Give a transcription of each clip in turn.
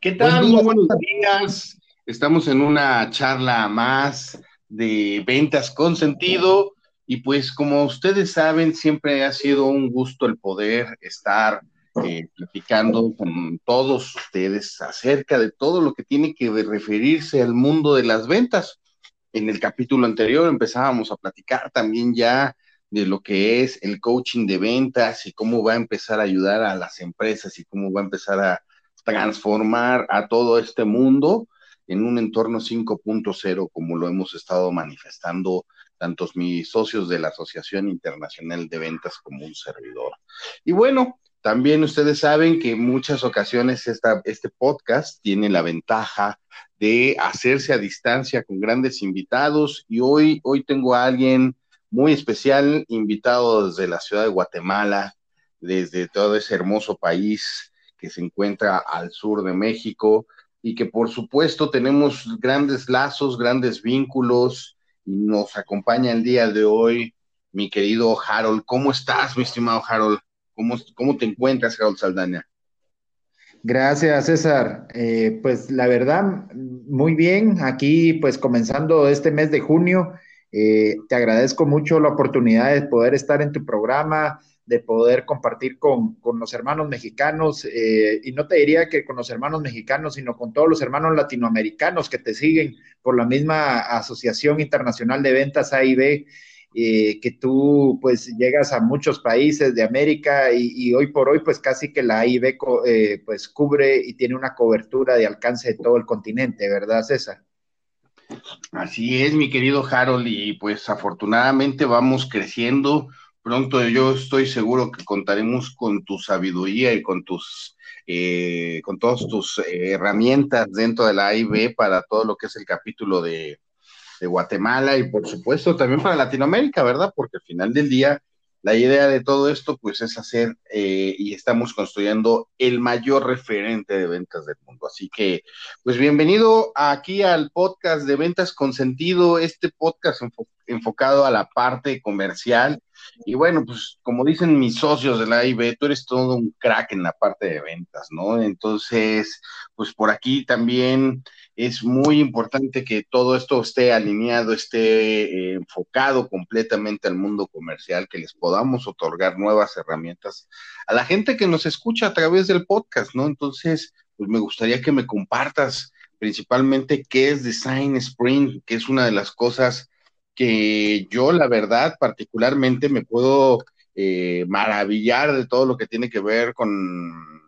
¿Qué tal? Muy buenos días. Estamos en una charla más de ventas con sentido y pues como ustedes saben, siempre ha sido un gusto el poder estar eh, platicando con todos ustedes acerca de todo lo que tiene que referirse al mundo de las ventas. En el capítulo anterior empezábamos a platicar también ya de lo que es el coaching de ventas y cómo va a empezar a ayudar a las empresas y cómo va a empezar a transformar a todo este mundo en un entorno 5.0, como lo hemos estado manifestando tantos mis socios de la Asociación Internacional de Ventas como un servidor. Y bueno, también ustedes saben que en muchas ocasiones esta, este podcast tiene la ventaja de hacerse a distancia con grandes invitados y hoy, hoy tengo a alguien muy especial, invitado desde la ciudad de Guatemala, desde todo ese hermoso país que se encuentra al sur de México y que por supuesto tenemos grandes lazos, grandes vínculos y nos acompaña el día de hoy mi querido Harold. ¿Cómo estás, mi estimado Harold? ¿Cómo, cómo te encuentras, Harold Saldaña? Gracias, César. Eh, pues la verdad, muy bien. Aquí, pues comenzando este mes de junio, eh, te agradezco mucho la oportunidad de poder estar en tu programa, de poder compartir con, los hermanos mexicanos, eh, y no te diría que con los hermanos mexicanos, sino con todos los hermanos latinoamericanos que te siguen por la misma Asociación Internacional de Ventas AIB, eh, que tú pues llegas a muchos países de América y, hoy por hoy pues casi que la AIB pues cubre y tiene una cobertura de alcance de todo el continente, ¿verdad César? Así es, mi querido Harold, y pues afortunadamente vamos creciendo. Pronto yo estoy seguro que contaremos con tu sabiduría y con tus eh, con todas tus eh, herramientas dentro de la AIB para todo lo que es el capítulo de, de Guatemala y por supuesto también para Latinoamérica, ¿verdad? Porque al final del día la idea de todo esto, pues, es hacer eh, y estamos construyendo el mayor referente de ventas del mundo. Así que, pues, bienvenido aquí al podcast de ventas con sentido, este podcast enfocado a la parte comercial. Y bueno, pues, como dicen mis socios de la IB, tú eres todo un crack en la parte de ventas, ¿no? Entonces, pues, por aquí también es muy importante que todo esto esté alineado, esté eh, enfocado completamente al mundo comercial, que les podamos otorgar nuevas herramientas a la gente que nos escucha a través del podcast, ¿no? Entonces, pues me gustaría que me compartas principalmente qué es Design Sprint, que es una de las cosas que yo, la verdad, particularmente me puedo eh, maravillar de todo lo que tiene que ver con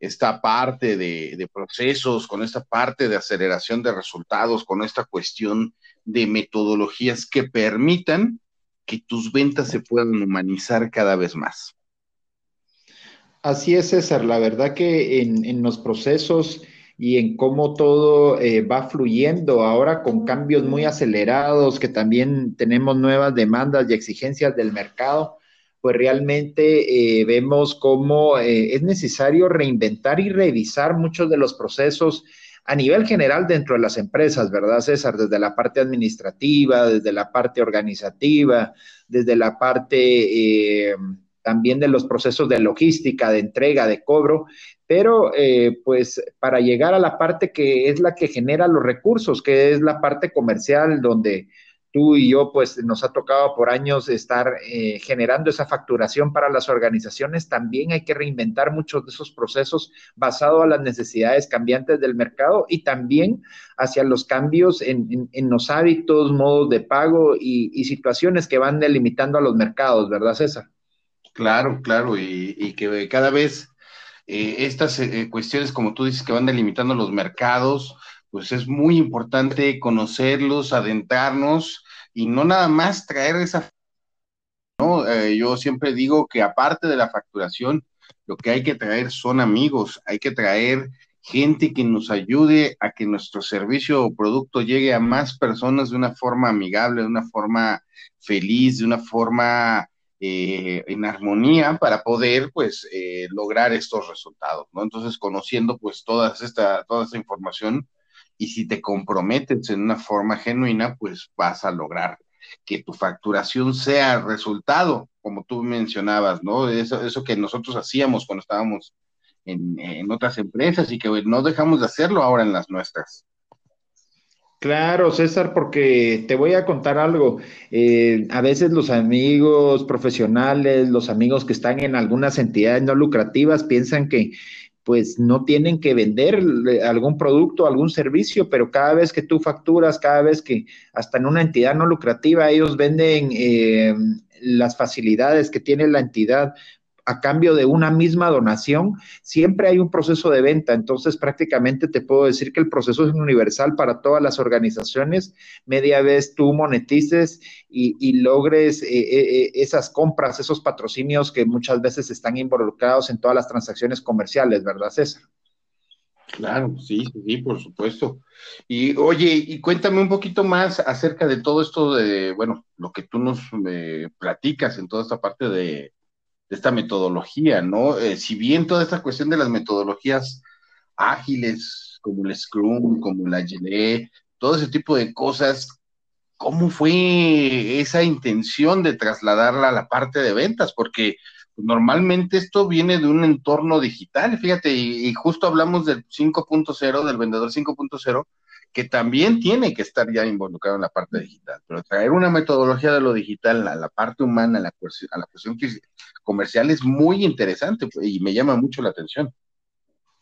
esta parte de, procesos, con esta parte de aceleración de resultados, con esta cuestión de metodologías que permitan que tus ventas se puedan humanizar cada vez más. Así es, César. La verdad que en, los procesos y en cómo todo eh, va fluyendo ahora con cambios muy acelerados, que también tenemos nuevas demandas y exigencias del mercado, pues realmente eh, vemos cómo eh, es necesario reinventar y revisar muchos de los procesos a nivel general dentro de las empresas, ¿verdad, César? Desde la parte administrativa, desde la parte organizativa, desde la parte eh, también de los procesos de logística, de entrega, de cobro, pero pues para llegar a la parte que es la que genera los recursos, que es la parte comercial, donde y yo, pues nos ha tocado por años estar eh, generando esa facturación para las organizaciones, también hay que reinventar muchos de esos procesos basados a las necesidades cambiantes del mercado y también hacia los cambios en, los hábitos, modos de pago y, situaciones que van delimitando a los mercados, ¿verdad, César? Claro, claro, y, que cada vez eh, estas eh, cuestiones, como tú dices, que van delimitando los mercados, pues es muy importante conocerlos, adentrarnos y no nada más traer esa... ¿no? Eh, yo siempre digo que aparte de la facturación, lo que hay que traer son amigos, hay que traer gente que nos ayude a que nuestro servicio o producto llegue a más personas de una forma amigable, de una forma feliz, de una forma eh, en armonía para poder pues eh, lograr estos resultados, ¿no? Entonces conociendo pues toda esta, toda esta información, y si te comprometes en una forma genuina, pues vas a lograr que tu facturación sea resultado, como tú mencionabas, ¿no? Eso, eso que nosotros hacíamos cuando estábamos en, otras empresas y que no dejamos de hacerlo ahora en las nuestras. Claro, César, porque te voy a contar algo. Eh, a veces los amigos profesionales, los amigos que están en algunas entidades no lucrativas piensan que pues no tienen que vender algún producto, algún servicio, pero cada vez que tú facturas, cada vez que hasta en una entidad no lucrativa ellos venden eh, las facilidades que tiene la entidad a cambio de una misma donación, siempre hay un proceso de venta. Entonces, prácticamente te puedo decir que el proceso es universal para todas las organizaciones. Media vez tú monetices y, logres eh, eh, eh, esas compras, esos patrocinios que muchas veces están involucrados en todas las transacciones comerciales, ¿verdad, César? Claro, sí, sí, por supuesto. Y oye, y cuéntame un poquito más acerca de todo esto de, bueno, lo que tú nos platicas en toda esta parte de, de esta metodología, ¿no? Eh, si bien toda esta cuestión de las metodologías ágiles, como el Scrum, como la GLE, todo ese tipo de cosas, ¿cómo fue esa intención de trasladarla a la parte de ventas? Porque normalmente esto viene de un entorno digital, fíjate, y justo hablamos del 5.0, del vendedor 5.0, que también tiene que estar ya involucrado en la parte digital, pero traer una metodología de lo digital a la parte humana, a la, a cuestión comercial es muy interesante y me llama mucho la atención.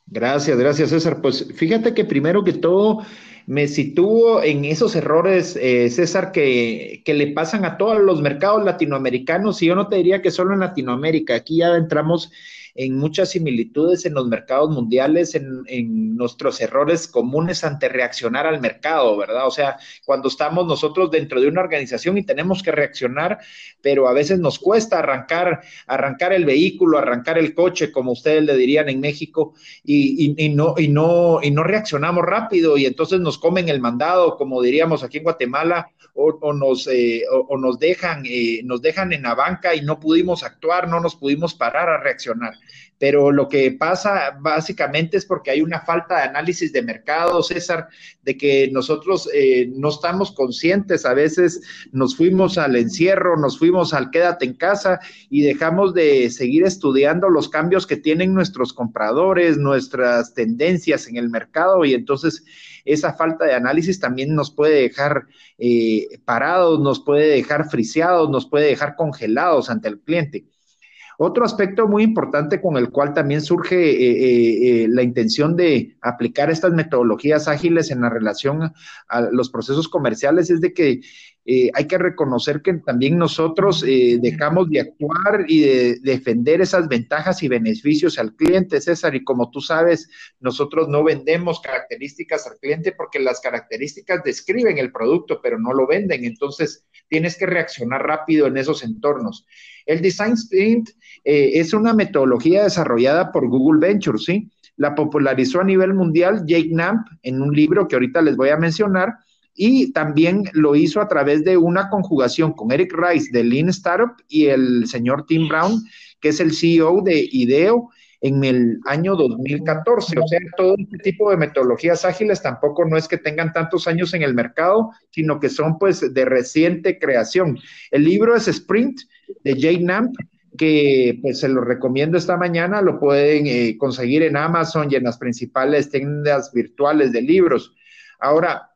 Gracias, gracias César. Pues fíjate que primero que todo me sitúo en esos errores, eh, César, que, le pasan a todos los mercados latinoamericanos y yo no te diría que solo en Latinoamérica, aquí ya entramos en muchas similitudes en los mercados mundiales, en, nuestros errores comunes ante reaccionar al mercado, ¿verdad? O sea, cuando estamos nosotros dentro de una organización y tenemos que reaccionar, pero a veces nos cuesta arrancar, arrancar el vehículo, arrancar el coche, como ustedes le dirían en México, y, no, y, no, y no reaccionamos rápido y entonces nos comen el mandado, como diríamos aquí en Guatemala, o, nos, eh, o, nos, dejan, eh, nos dejan en la banca y no pudimos actuar, no nos pudimos parar a reaccionar pero lo que pasa básicamente es porque hay una falta de análisis de mercado, César, de que nosotros eh, no estamos conscientes, a veces nos fuimos al encierro, nos fuimos al quédate en casa y dejamos de seguir estudiando los cambios que tienen nuestros compradores, nuestras tendencias en el mercado y entonces esa falta de análisis también nos puede dejar eh, parados, nos puede dejar friseados, nos puede dejar congelados ante el cliente. Otro aspecto muy importante con el cual también surge eh, eh, eh, la intención de aplicar estas metodologías ágiles en la relación a los procesos comerciales es de que hay que reconocer que también nosotros dejamos de actuar y de defender esas ventajas y beneficios al cliente, César. Y como tú sabes, nosotros no vendemos características al cliente porque las características describen el producto, pero no lo venden. Entonces, tienes que reaccionar rápido en esos entornos. El Design Sprint eh, es una metodología desarrollada por Google Ventures, ¿sí? La popularizó a nivel mundial Jake Knapp en un libro que ahorita les voy a mencionar y también lo hizo a través de una conjugación con Eric Rice de Lean Startup y el señor Tim Brown, que es el CEO de IDEO en el año 2014. O sea, todo este tipo de metodologías ágiles tampoco no es que tengan tantos años en el mercado, sino que son pues de reciente creación. El libro es Sprint de Jay Namp, que pues se lo recomiendo esta mañana, lo pueden eh, conseguir en Amazon y en las principales tiendas virtuales de libros. Ahora,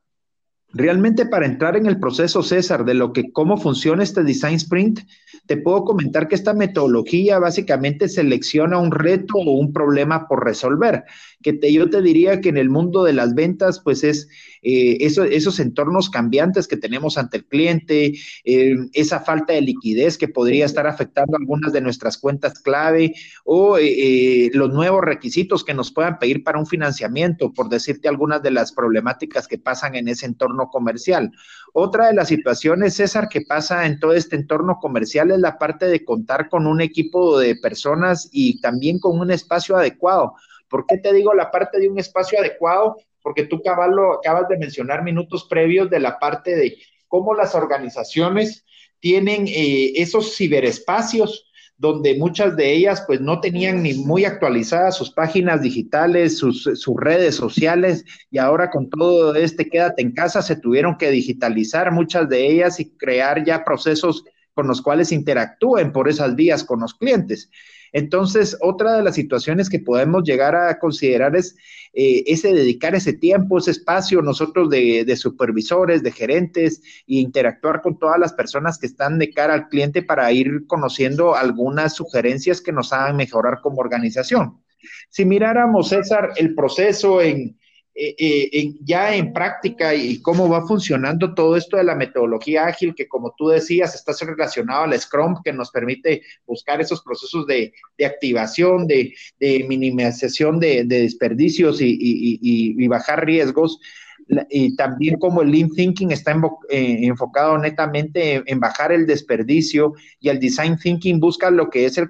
realmente para entrar en el proceso, César, de lo que cómo funciona este Design Sprint, te puedo comentar que esta metodología básicamente selecciona un reto o un problema por resolver, que te, yo te diría que en el mundo de las ventas, pues es eh, esos entornos cambiantes que tenemos ante el cliente, eh, esa falta de liquidez que podría estar afectando algunas de nuestras cuentas clave o eh, los nuevos requisitos que nos puedan pedir para un financiamiento, por decirte algunas de las problemáticas que pasan en ese entorno comercial. Otra de las situaciones, César, que pasa en todo este entorno comercial es la parte de contar con un equipo de personas y también con un espacio adecuado. ¿Por qué te digo la parte de un espacio adecuado? Porque tú, Caballo, acabas de mencionar minutos previos de la parte de cómo las organizaciones tienen eh, esos ciberespacios donde muchas de ellas pues no tenían ni muy actualizadas sus páginas digitales, sus, redes sociales y ahora con todo este quédate en casa se tuvieron que digitalizar muchas de ellas y crear ya procesos con los cuales interactúen por esas vías con los clientes. Entonces, otra de las situaciones que podemos llegar a considerar es eh, ese dedicar ese tiempo, ese espacio, nosotros de, de, supervisores, de gerentes, e interactuar con todas las personas que están de cara al cliente para ir conociendo algunas sugerencias que nos hagan mejorar como organización. Si miráramos, César, el proceso en, eh, eh, ya en práctica y cómo va funcionando todo esto de la metodología ágil, que como tú decías, está relacionado al Scrum, que nos permite buscar esos procesos de, activación, de, minimización de, desperdicios y, bajar riesgos y también como el Lean Thinking está eh, enfocado netamente en, bajar el desperdicio y el Design Thinking busca lo que es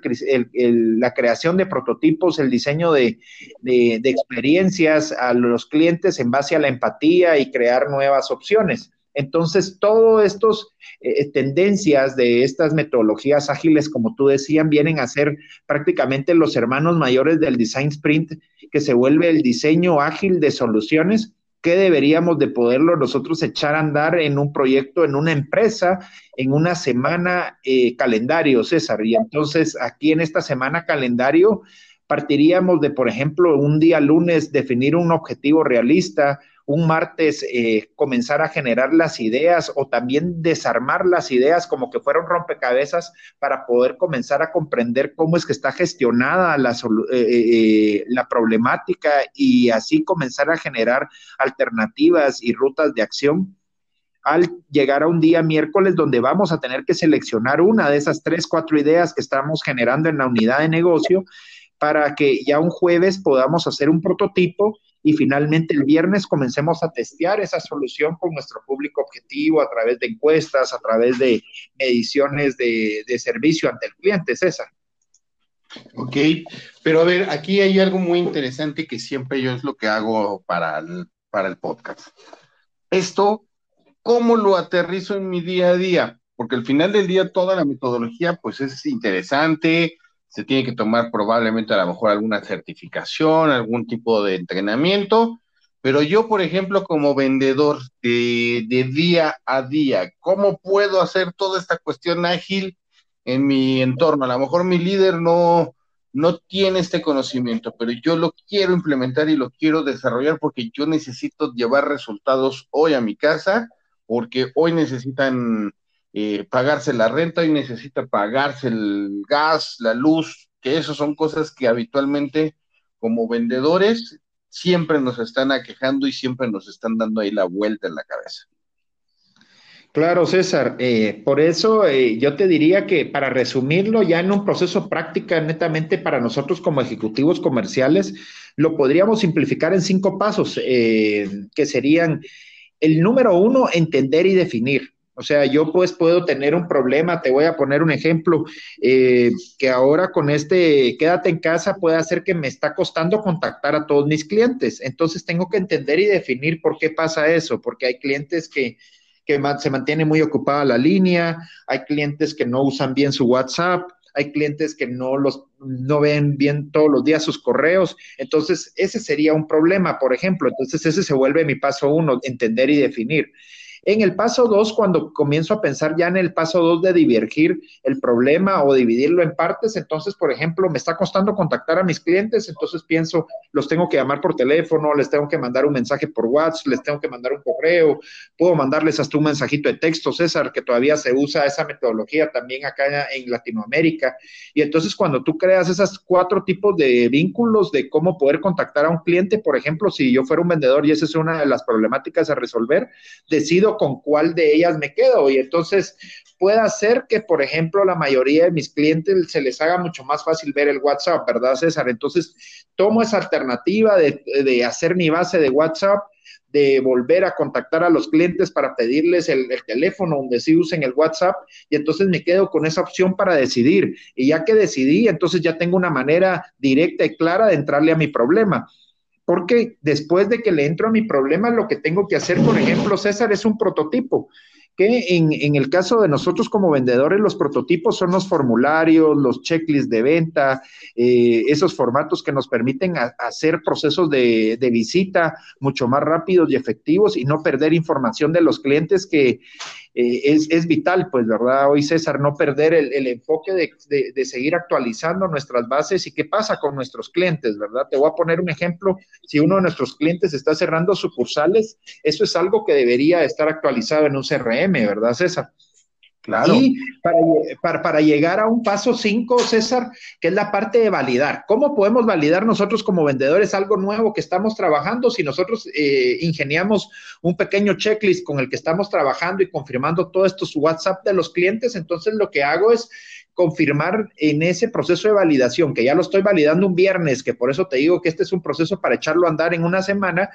la creación de prototipos, el diseño de, experiencias a los clientes en base a la empatía y crear nuevas opciones. Entonces, todas estas eh, tendencias de estas metodologías ágiles, como tú decías, vienen a ser prácticamente los hermanos mayores del design sprint, que se vuelve el diseño ágil de soluciones ¿Qué deberíamos de poderlo nosotros echar a andar en un proyecto, en una empresa, en una semana eh, calendario, César? Y entonces aquí en esta semana calendario partiríamos de, por ejemplo, un día lunes definir un objetivo realista, un martes eh, comenzar a generar las ideas o también desarmar las ideas como que fueron rompecabezas para poder comenzar a comprender cómo es que está gestionada la, eh, eh, la problemática y así comenzar a generar alternativas y rutas de acción. Al llegar a un día miércoles donde vamos a tener que seleccionar una de esas tres, cuatro ideas que estamos generando en la unidad de negocio para que ya un jueves podamos hacer un prototipo y finalmente el viernes comencemos a testear esa solución con nuestro público objetivo a través de encuestas, a través de mediciones de, servicio ante el cliente, César. Ok, pero a ver, aquí hay algo muy interesante que siempre yo es lo que hago para el, para el podcast. Esto, ¿cómo lo aterrizo en mi día a día? Porque al final del día toda la metodología pues es interesante, se tiene que tomar probablemente a lo mejor alguna certificación, algún tipo de entrenamiento, pero yo, por ejemplo, como vendedor de, día a día, ¿cómo puedo hacer toda esta cuestión ágil en mi entorno? A lo mejor mi líder no, no tiene este conocimiento, pero yo lo quiero implementar y lo quiero desarrollar porque yo necesito llevar resultados hoy a mi casa, porque hoy necesitan eh, pagarse la renta y necesita pagarse el gas, la luz, que eso son cosas que habitualmente como vendedores siempre nos están aquejando y siempre nos están dando ahí la vuelta en la cabeza. Claro, César. Eh, por eso eh, yo te diría que para resumirlo ya en un proceso práctica netamente para nosotros como ejecutivos comerciales, lo podríamos simplificar en cinco pasos, que serían el número uno, entender y definir. O sea, yo pues puedo tener un problema, te voy a poner un ejemplo, eh, que ahora con este quédate en casa puede hacer que me está costando contactar a todos mis clientes. Entonces tengo que entender y definir por qué pasa eso, porque hay clientes que, que se mantiene muy ocupada la línea, hay clientes que no usan bien su WhatsApp, hay clientes que no los no ven bien todos los días sus correos. Entonces, ese sería un problema, por ejemplo. Entonces, ese se vuelve mi paso uno, entender y definir. En el paso dos, cuando comienzo a pensar ya en el paso dos de divergir el problema o dividirlo en partes, entonces, por ejemplo, me está costando contactar a mis clientes, entonces pienso, los tengo que llamar por teléfono, les tengo que mandar un mensaje por WhatsApp, les tengo que mandar un correo, puedo mandarles hasta un mensajito de texto, César, que todavía se usa esa metodología también acá en Latinoamérica. Y entonces, cuando tú creas esos cuatro tipos de vínculos de cómo poder contactar a un cliente, por ejemplo, si yo fuera un vendedor y esa es una de las problemáticas a resolver, decido con cuál de ellas me quedo. Y entonces puede ser que, por ejemplo, la mayoría de mis clientes se les haga mucho más fácil ver el WhatsApp, ¿verdad, César? Entonces, tomo esa alternativa de, de hacer mi base de WhatsApp de volver a contactar a los clientes para pedirles el, el, teléfono donde sí usen el WhatsApp y entonces me quedo con esa opción para decidir. Y ya que decidí, entonces ya tengo una manera directa y clara de entrarle a mi problema porque después de que le entro a mi problema, lo que tengo que hacer, por ejemplo, César, es un prototipo que en, el caso de nosotros como vendedores, los prototipos son los formularios, los checklists de venta, eh, esos formatos que nos permiten hacer procesos de, visita mucho más rápidos y efectivos y no perder información de los clientes que eh, es, vital, pues, ¿verdad? Hoy, César, no perder el, enfoque de, de, seguir actualizando nuestras bases y qué pasa con nuestros clientes, ¿verdad? Te voy a poner un ejemplo. Si uno de nuestros clientes está cerrando sucursales, eso es algo que debería estar actualizado en un CRM ¿verdad, César? Claro. Y para, para, llegar a un paso 5, César, que es la parte de validar. ¿Cómo podemos validar nosotros como vendedores algo nuevo que estamos trabajando si nosotros eh, ingeniamos un pequeño checklist con el que estamos trabajando y confirmando todos estos WhatsApp de los clientes? Entonces lo que hago es confirmar en ese proceso de validación, que ya lo estoy validando un viernes, que por eso te digo que este es un proceso para echarlo a andar en una semana,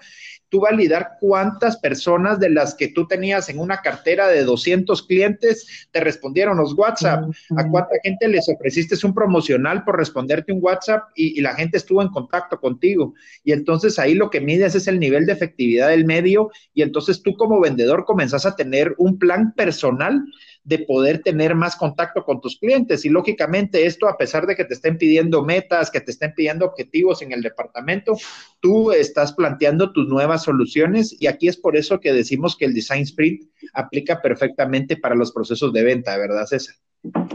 tú validar cuántas personas de las que tú tenías en una cartera de 200 clientes te respondieron los WhatsApp, a cuánta gente les ofreciste un promocional por responderte un WhatsApp y, y, la gente estuvo en contacto contigo. Y entonces ahí lo que mides es el nivel de efectividad del medio y entonces tú como vendedor comenzás a tener un plan personal de poder tener más contacto con tus clientes. Y lógicamente esto, a pesar de que te estén pidiendo metas, que te estén pidiendo objetivos en el departamento, tú estás planteando tus nuevas soluciones y aquí es por eso que decimos que el Design Sprint aplica perfectamente para los procesos de venta, ¿verdad, César?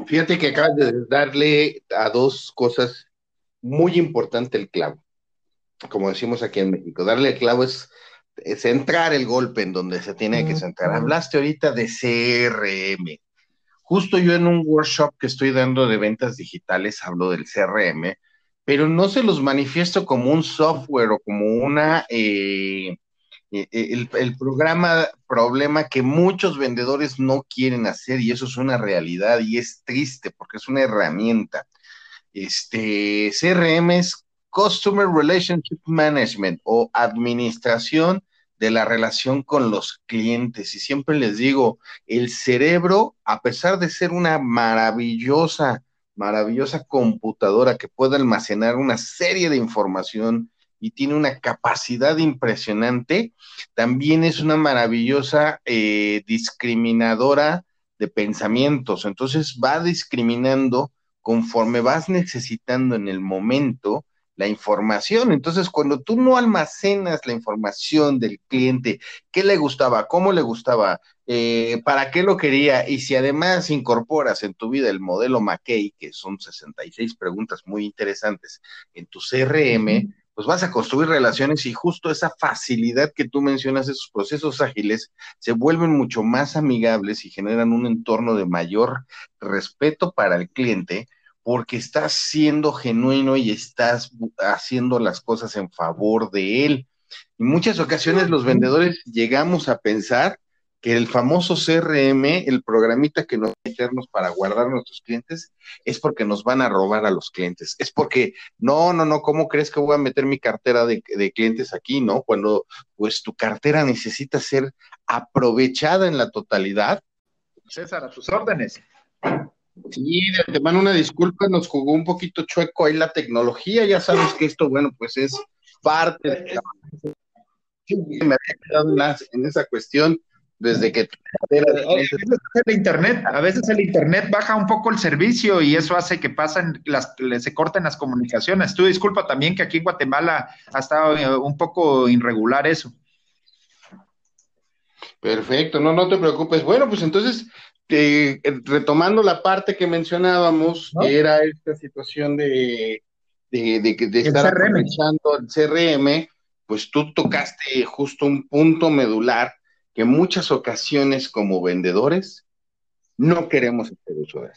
Fíjate que acabas de darle a dos cosas muy importantes el clavo. Como decimos aquí en México, darle el clavo es centrar el golpe en donde se tiene que centrar. Hablaste ahorita de CRM. Justo yo en un workshop que estoy dando de ventas digitales hablo del CRM, pero no se los manifiesto como un software o como una eh, eh, el, el, programa problema que muchos vendedores no quieren hacer y eso es una realidad y es triste porque es una herramienta. Este CRM es Customer Relationship Management o administración de la relación con los clientes. Y siempre les digo, el cerebro, a pesar de ser una maravillosa, maravillosa computadora que puede almacenar una serie de información y tiene una capacidad impresionante, también es una maravillosa eh, discriminadora de pensamientos. Entonces va discriminando conforme vas necesitando en el momento la información. Entonces, cuando tú no almacenas la información del cliente, qué le gustaba, cómo le gustaba, eh, para qué lo quería, y si además incorporas en tu vida el modelo McKay, que son 66 preguntas muy interesantes en tu CRM, pues vas a construir relaciones y justo esa facilidad que tú mencionas, esos procesos ágiles, se vuelven mucho más amigables y generan un entorno de mayor respeto para el cliente porque estás siendo genuino y estás haciendo las cosas en favor de él. En muchas ocasiones los vendedores llegamos a pensar que el famoso CRM, el programita que nos meternos para guardar a nuestros clientes, es porque nos van a robar a los clientes. Es porque, no, no, no, ¿cómo crees que voy a meter mi cartera de, de clientes aquí, no? Cuando pues tu cartera necesita ser aprovechada en la totalidad. César, a tus órdenes. Sí, de antemano una disculpa, nos jugó un poquito chueco ahí la tecnología, ya sabes que esto, bueno, pues es parte de me había quedado en, esa cuestión desde que el internet, a veces el internet baja un poco el servicio y eso hace que pasen las, se corten las comunicaciones. Tú disculpa también que aquí en Guatemala ha estado eh, un poco irregular eso. Perfecto, no, no te preocupes. Bueno, pues entonces eh, retomando la parte que mencionábamos, que era esta situación de, de, de, estar aprovechando el CRM, pues tú tocaste justo un punto medular que en muchas ocasiones como vendedores no queremos hacer uso de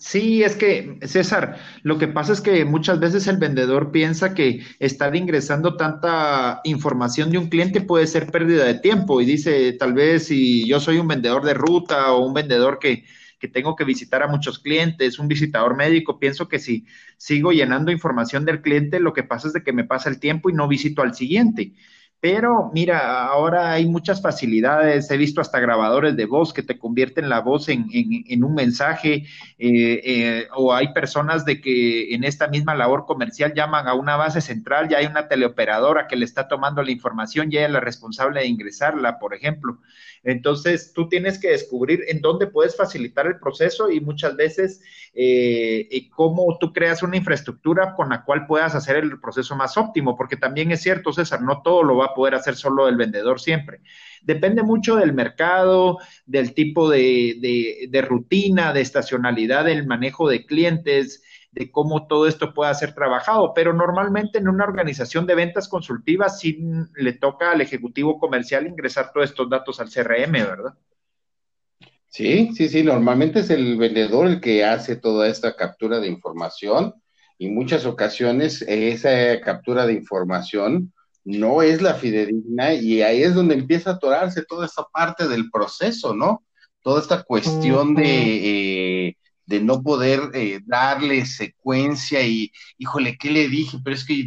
Sí, es que, César, lo que pasa es que muchas veces el vendedor piensa que estar ingresando tanta información de un cliente puede ser pérdida de tiempo y dice, tal vez si yo soy un vendedor de ruta o un vendedor que, que tengo que visitar a muchos clientes, un visitador médico, pienso que si sigo llenando información del cliente, lo que pasa es de que me pasa el tiempo y no visito al siguiente. Pero mira, ahora hay muchas facilidades, he visto hasta grabadores de voz que te convierten la voz en, un mensaje, eh, eh, o hay personas de que en esta misma labor comercial llaman a una base central, ya hay una teleoperadora que le está tomando la información y ella es la responsable de ingresarla, por ejemplo. Entonces, tú tienes que descubrir en dónde puedes facilitar el proceso y muchas veces eh, cómo tú creas una infraestructura con la cual puedas hacer el proceso más óptimo, porque también es cierto, César, no todo lo va a poder hacer solo el vendedor siempre. Depende mucho del mercado, del tipo de, de rutina, de estacionalidad, del manejo de clientes, de cómo todo esto pueda ser trabajado, pero normalmente en una organización de ventas consultivas sí le toca al ejecutivo comercial ingresar todos estos datos al CRM, ¿verdad? Sí, sí, sí, normalmente es el vendedor el que hace toda esta captura de información y muchas ocasiones esa captura de información no es la fidedigna y ahí es donde empieza a atorarse toda esta parte del proceso, ¿no? Toda esta cuestión de... Eh, de no poder eh, darle secuencia y, híjole, ¿qué le dije? Pero es que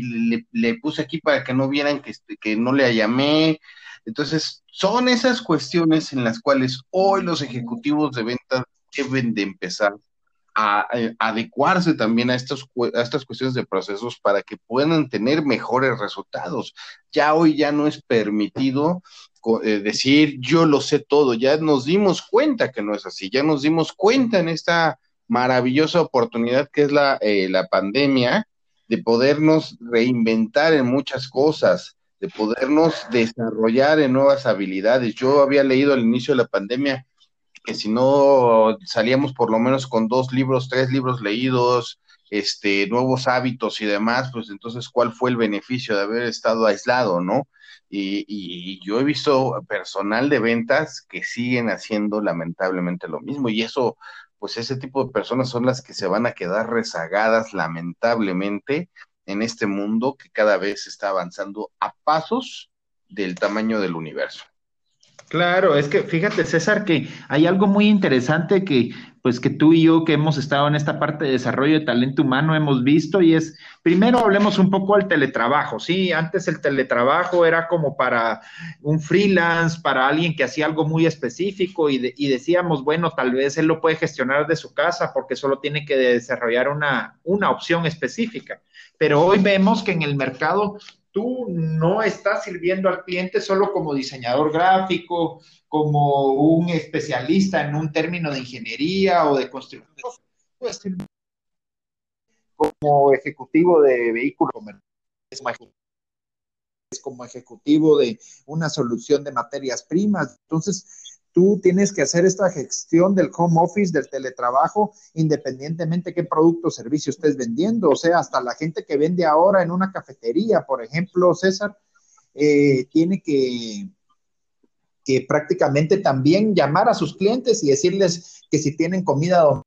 le, puse aquí para que no vieran que, este, que no le llamé. Entonces, son esas cuestiones en las cuales hoy los ejecutivos de ventas deben de empezar a, eh, adecuarse también a, estos, a estas cuestiones de procesos para que puedan tener mejores resultados. Ya hoy ya no es permitido eh, decir yo lo sé todo, ya nos dimos cuenta que no es así, ya nos dimos cuenta en esta maravillosa oportunidad que es la, eh, la pandemia, de podernos reinventar en muchas cosas, de podernos desarrollar en nuevas habilidades. Yo había leído al inicio de la pandemia que si no salíamos por lo menos con dos libros, tres libros leídos, este, nuevos hábitos y demás, pues entonces, ¿cuál fue el beneficio de haber estado aislado, no? Y, y, yo he visto personal de ventas que siguen haciendo lamentablemente lo mismo y eso pues ese tipo de personas son las que se van a quedar rezagadas lamentablemente en este mundo que cada vez está avanzando a pasos del tamaño del universo. Claro, es que fíjate, César, que hay algo muy interesante que, pues, que tú y yo que hemos estado en esta parte de desarrollo de talento humano hemos visto y es, primero hablemos un poco del teletrabajo, ¿sí? Antes el teletrabajo era como para un freelance, para alguien que hacía algo muy específico y, y decíamos, bueno, tal vez él lo puede gestionar de su casa porque solo tiene que desarrollar una, una opción específica. Pero hoy vemos que en el mercado tú no estás sirviendo al cliente solo como diseñador gráfico, como un especialista en un término de ingeniería o de construcción. Servir como ejecutivo de vehículos como ejecutivo de una solución de materias primas. Entonces, tú tienes que hacer esta gestión del home office, del teletrabajo, independientemente qué producto o servicio estés vendiendo. O sea, hasta la gente que vende ahora en una cafetería, por ejemplo, César, eh, tiene que, que prácticamente también llamar a sus clientes y decirles que si tienen comida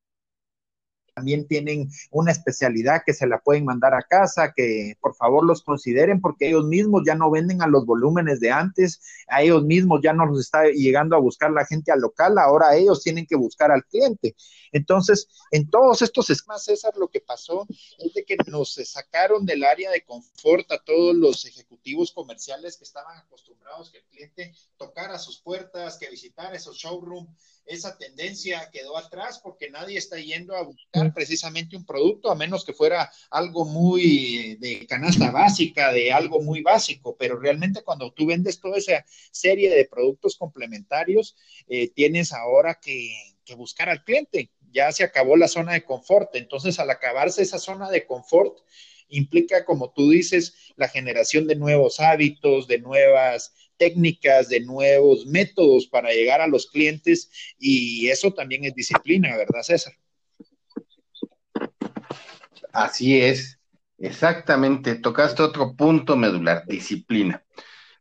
también tienen una especialidad que se la pueden mandar a casa, que por favor los consideren porque ellos mismos ya no venden a los volúmenes de antes, a ellos mismos ya no los está llegando a buscar la gente al local, ahora ellos tienen que buscar al cliente. Entonces, en todos estos esquemas, César, lo que pasó es de que nos sacaron del área de confort a todos los ejecutivos comerciales que estaban acostumbrados que el cliente tocara sus puertas, que visitara esos showrooms esa tendencia quedó atrás porque nadie está yendo a buscar precisamente un producto, a menos que fuera algo muy de canasta básica, de algo muy básico, pero realmente cuando tú vendes toda esa serie de productos complementarios, eh, tienes ahora que, que buscar al cliente. Ya se acabó la zona de confort, entonces al acabarse esa zona de confort, implica, como tú dices, la generación de nuevos hábitos, de nuevas técnicas, de nuevos métodos para llegar a los clientes y eso también es disciplina, ¿verdad, César? Así es, exactamente. Tocaste otro punto medular, disciplina.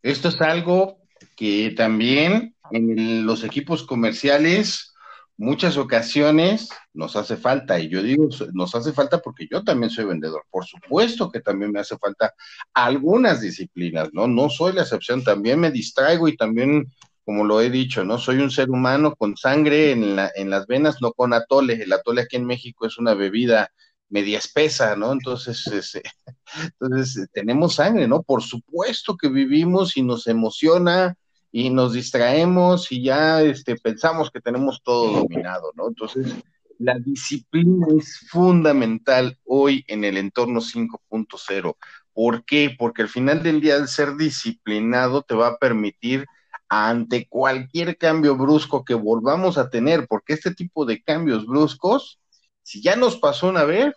Esto es algo que también en los equipos comerciales muchas ocasiones nos hace falta, y yo digo, nos hace falta porque yo también soy vendedor. Por supuesto que también me hace falta algunas disciplinas, ¿no? No soy la excepción, también me distraigo y también, como lo he dicho, ¿no? Soy un ser humano con sangre en, la, en las venas, no con atole. El atole aquí en México es una bebida media espesa, ¿no? Entonces, Entonces, tenemos sangre, ¿no? Por supuesto que vivimos y nos emociona y nos distraemos y ya este, pensamos que tenemos todo dominado, ¿no? Entonces, la disciplina es fundamental hoy en el entorno 5.0. ¿Por qué? Porque al final del día el ser disciplinado te va a permitir ante cualquier cambio brusco que volvamos a tener, porque este tipo de cambios bruscos, si ya nos pasó una vez,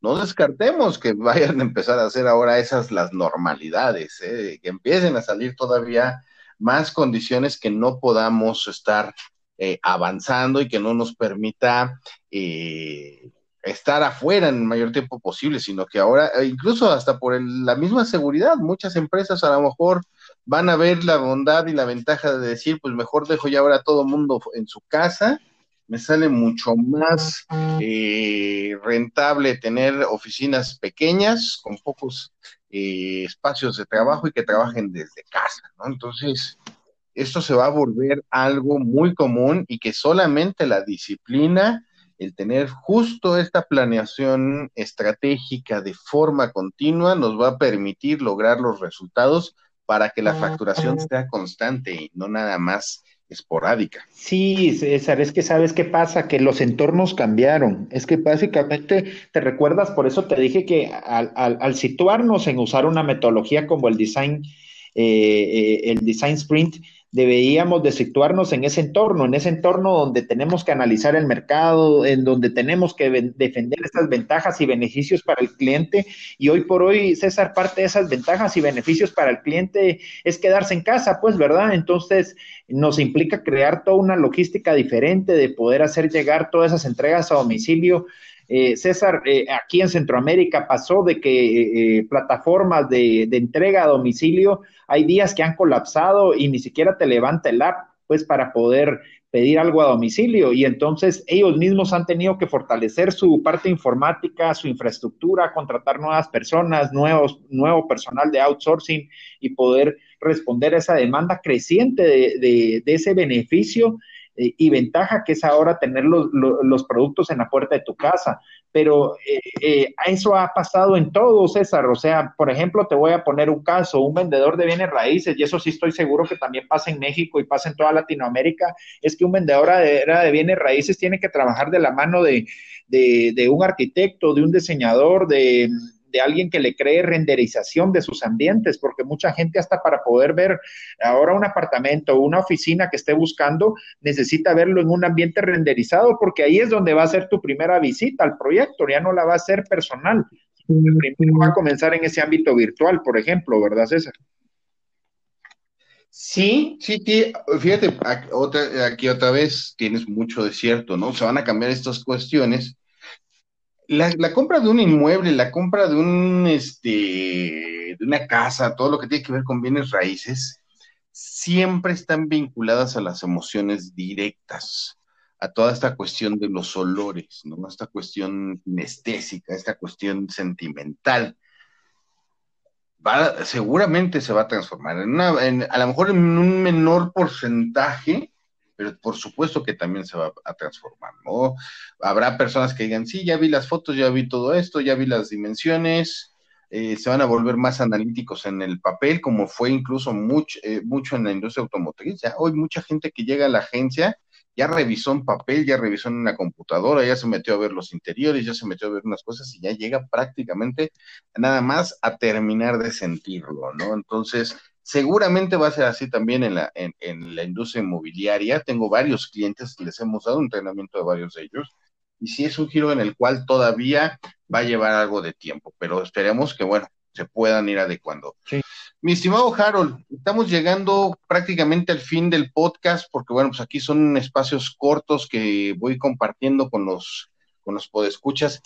no descartemos que vayan a empezar a hacer ahora esas las normalidades, ¿eh? que empiecen a salir todavía más condiciones que no podamos estar eh, avanzando y que no nos permita eh, estar afuera en el mayor tiempo posible, sino que ahora, incluso hasta por la misma seguridad, muchas empresas a lo mejor van a ver la bondad y la ventaja de decir, pues mejor dejo ya ahora todo el mundo en su casa, me sale mucho más eh, rentable tener oficinas pequeñas con pocos eh, espacios de trabajo y que trabajen desde casa, ¿no? Entonces, esto se va a volver algo muy común y que solamente la disciplina, el tener justo esta planeación estratégica de forma continua nos va a permitir lograr los resultados para que la facturación sea constante y no nada más esporádica. Sí, César, es que sabes qué pasa, que los entornos cambiaron. Es que básicamente te recuerdas, por eso te dije que al, situarnos en usar una metodología como el design, eh, eh, el design sprint, deberíamos de situarnos en ese entorno, en ese entorno donde tenemos que analizar el mercado, en donde tenemos que defender estas ventajas y beneficios para el cliente. Y hoy por hoy, César, parte de esas ventajas y beneficios para el cliente es quedarse en casa, pues, ¿verdad? Entonces, nos implica crear toda una logística diferente de poder hacer llegar todas esas entregas a domicilio eh, César, eh, aquí en Centroamérica pasó de que eh, plataformas de, entrega a domicilio, hay días que han colapsado y ni siquiera te levanta el app, pues para poder pedir algo a domicilio. Y entonces ellos mismos han tenido que fortalecer su parte informática, su infraestructura, contratar nuevas personas, nuevos, nuevo personal de outsourcing y poder responder a esa demanda creciente de ese beneficio eh, y ventaja que es ahora tener los, los, productos en la puerta de tu casa. Pero eh, eh, eso ha pasado en todo, César. O sea, por ejemplo, te voy a poner un caso, un vendedor de bienes raíces, y eso sí estoy seguro que también pasa en México y pasa en toda Latinoamérica, es que un vendedor de, de bienes raíces tiene que trabajar de la mano de, de, de un arquitecto, de un diseñador, de de alguien que le cree renderización de sus ambientes, porque mucha gente hasta para poder ver ahora un apartamento o una oficina que esté buscando, necesita verlo en un ambiente renderizado, porque ahí es donde va a ser tu primera visita al proyecto, ya no la va a ser personal. Primero va a comenzar en ese ámbito virtual, por ejemplo, ¿verdad, César? Sí, sí, sí, fíjate, aquí otra vez tienes mucho de cierto, ¿no? Se van a cambiar estas cuestiones la, compra de un inmueble, la compra de un este de una casa, todo lo que tiene que ver con bienes raíces, siempre están vinculadas a las emociones directas, a toda esta cuestión de los olores, ¿no? Esta cuestión kinestésica, esta cuestión sentimental. seguramente se va a transformar en una, a lo mejor en un menor porcentaje, pero por supuesto que también se va a transformar, ¿no? Habrá personas que digan, sí, ya vi las fotos, ya vi todo esto, ya vi las dimensiones, eh, se van a volver más analíticos en el papel, como fue incluso mucho, eh, mucho en la industria automotriz. Ya hoy mucha gente que llega a la agencia ya revisó en papel, ya revisó en una computadora, ya se metió a ver los interiores, ya se metió a ver unas cosas y ya llega prácticamente nada más a terminar de sentirlo, ¿no? Entonces, Seguramente va a ser así también en la, en, la industria inmobiliaria. Tengo varios clientes, les hemos dado un entrenamiento de varios de ellos, y sí es un giro en el cual todavía va a llevar algo de tiempo, pero esperemos que, bueno, se puedan ir adecuando. Mi estimado Harold, estamos llegando prácticamente al fin del podcast, porque bueno, pues aquí son espacios cortos que voy compartiendo con los, con los podescuchas.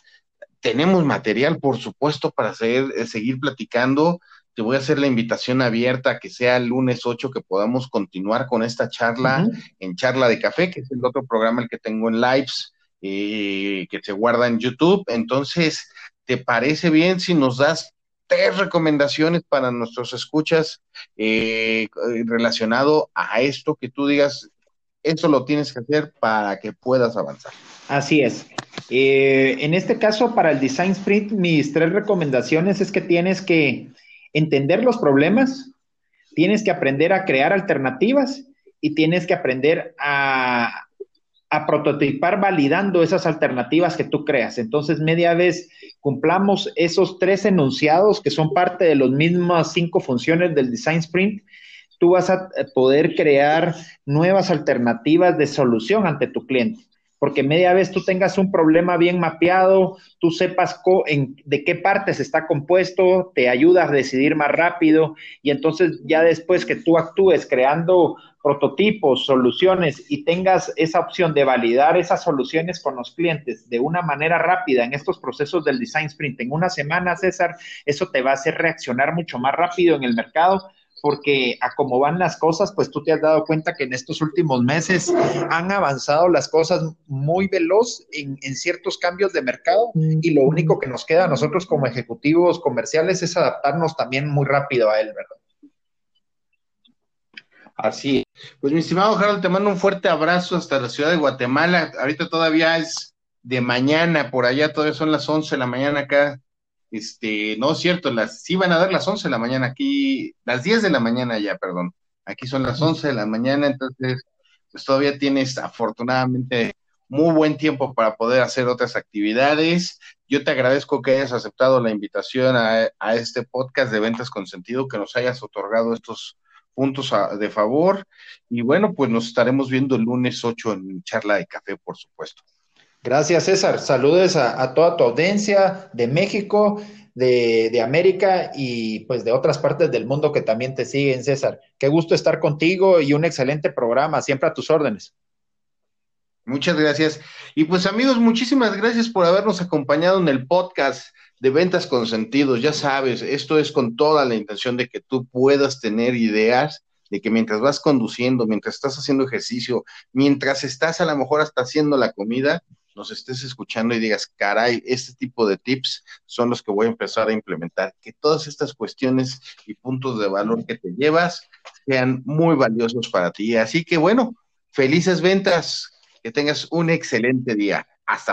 Tenemos material, por supuesto, para seguir, seguir platicando te voy a hacer la invitación abierta a que sea el lunes 8 que podamos continuar con esta charla en Charla de Café, que es el otro programa el que tengo en Lives, eh, que se guarda en YouTube. Entonces, ¿te parece bien si nos das tres recomendaciones para nuestros escuchas eh, relacionado a esto que tú digas? Eso lo tienes que hacer para que puedas avanzar. Así es. Eh, en este caso, para el Design Sprint, mis tres recomendaciones es que tienes que entender los problemas, tienes que aprender a crear alternativas y tienes que aprender a, a prototipar validando esas alternativas que tú creas. Entonces, media vez cumplamos esos tres enunciados que son parte de las mismas cinco funciones del Design Sprint, tú vas a poder crear nuevas alternativas de solución ante tu cliente porque media vez tú tengas un problema bien mapeado, tú sepas de qué partes está compuesto, te ayuda a decidir más rápido y entonces ya después que tú actúes creando prototipos, soluciones y tengas esa opción de validar esas soluciones con los clientes de una manera rápida en estos procesos del design sprint en una semana, César, eso te va a hacer reaccionar mucho más rápido en el mercado porque a cómo van las cosas, pues tú te has dado cuenta que en estos últimos meses han avanzado las cosas muy veloz en, ciertos cambios de mercado y lo único que nos queda a nosotros como ejecutivos comerciales es adaptarnos también muy rápido a él, ¿verdad? Así. Pues mi estimado Harold, te mando un fuerte abrazo hasta la ciudad de Guatemala. Ahorita todavía es de mañana, por allá todavía son las 11 de la mañana acá este, no es cierto, las, sí van a dar las 11 de la mañana aquí, las 10 de la mañana ya, perdón. Aquí son las 11 de la mañana, entonces, pues todavía tienes afortunadamente muy buen tiempo para poder hacer otras actividades. Yo te agradezco que hayas aceptado la invitación a, este podcast de ventas con sentido, que nos hayas otorgado estos puntos de favor. Y bueno, pues nos estaremos viendo el lunes 8 en charla de café, por supuesto. Gracias, César. Saludes a, toda tu audiencia de México, de, América y pues de otras partes del mundo que también te siguen, César. Qué gusto estar contigo y un excelente programa, siempre a tus órdenes. Muchas gracias. Y pues amigos, muchísimas gracias por habernos acompañado en el podcast de Ventas con Sentidos. Ya sabes, esto es con toda la intención de que tú puedas tener ideas de que mientras vas conduciendo, mientras estás haciendo ejercicio, mientras estás a lo mejor hasta haciendo la comida, nos estés escuchando y digas, caray, este tipo de tips son los que voy a empezar a implementar. Que todas estas cuestiones y puntos de valor que te llevas sean muy valiosos para ti. Así que bueno, felices ventas, que tengas un excelente día.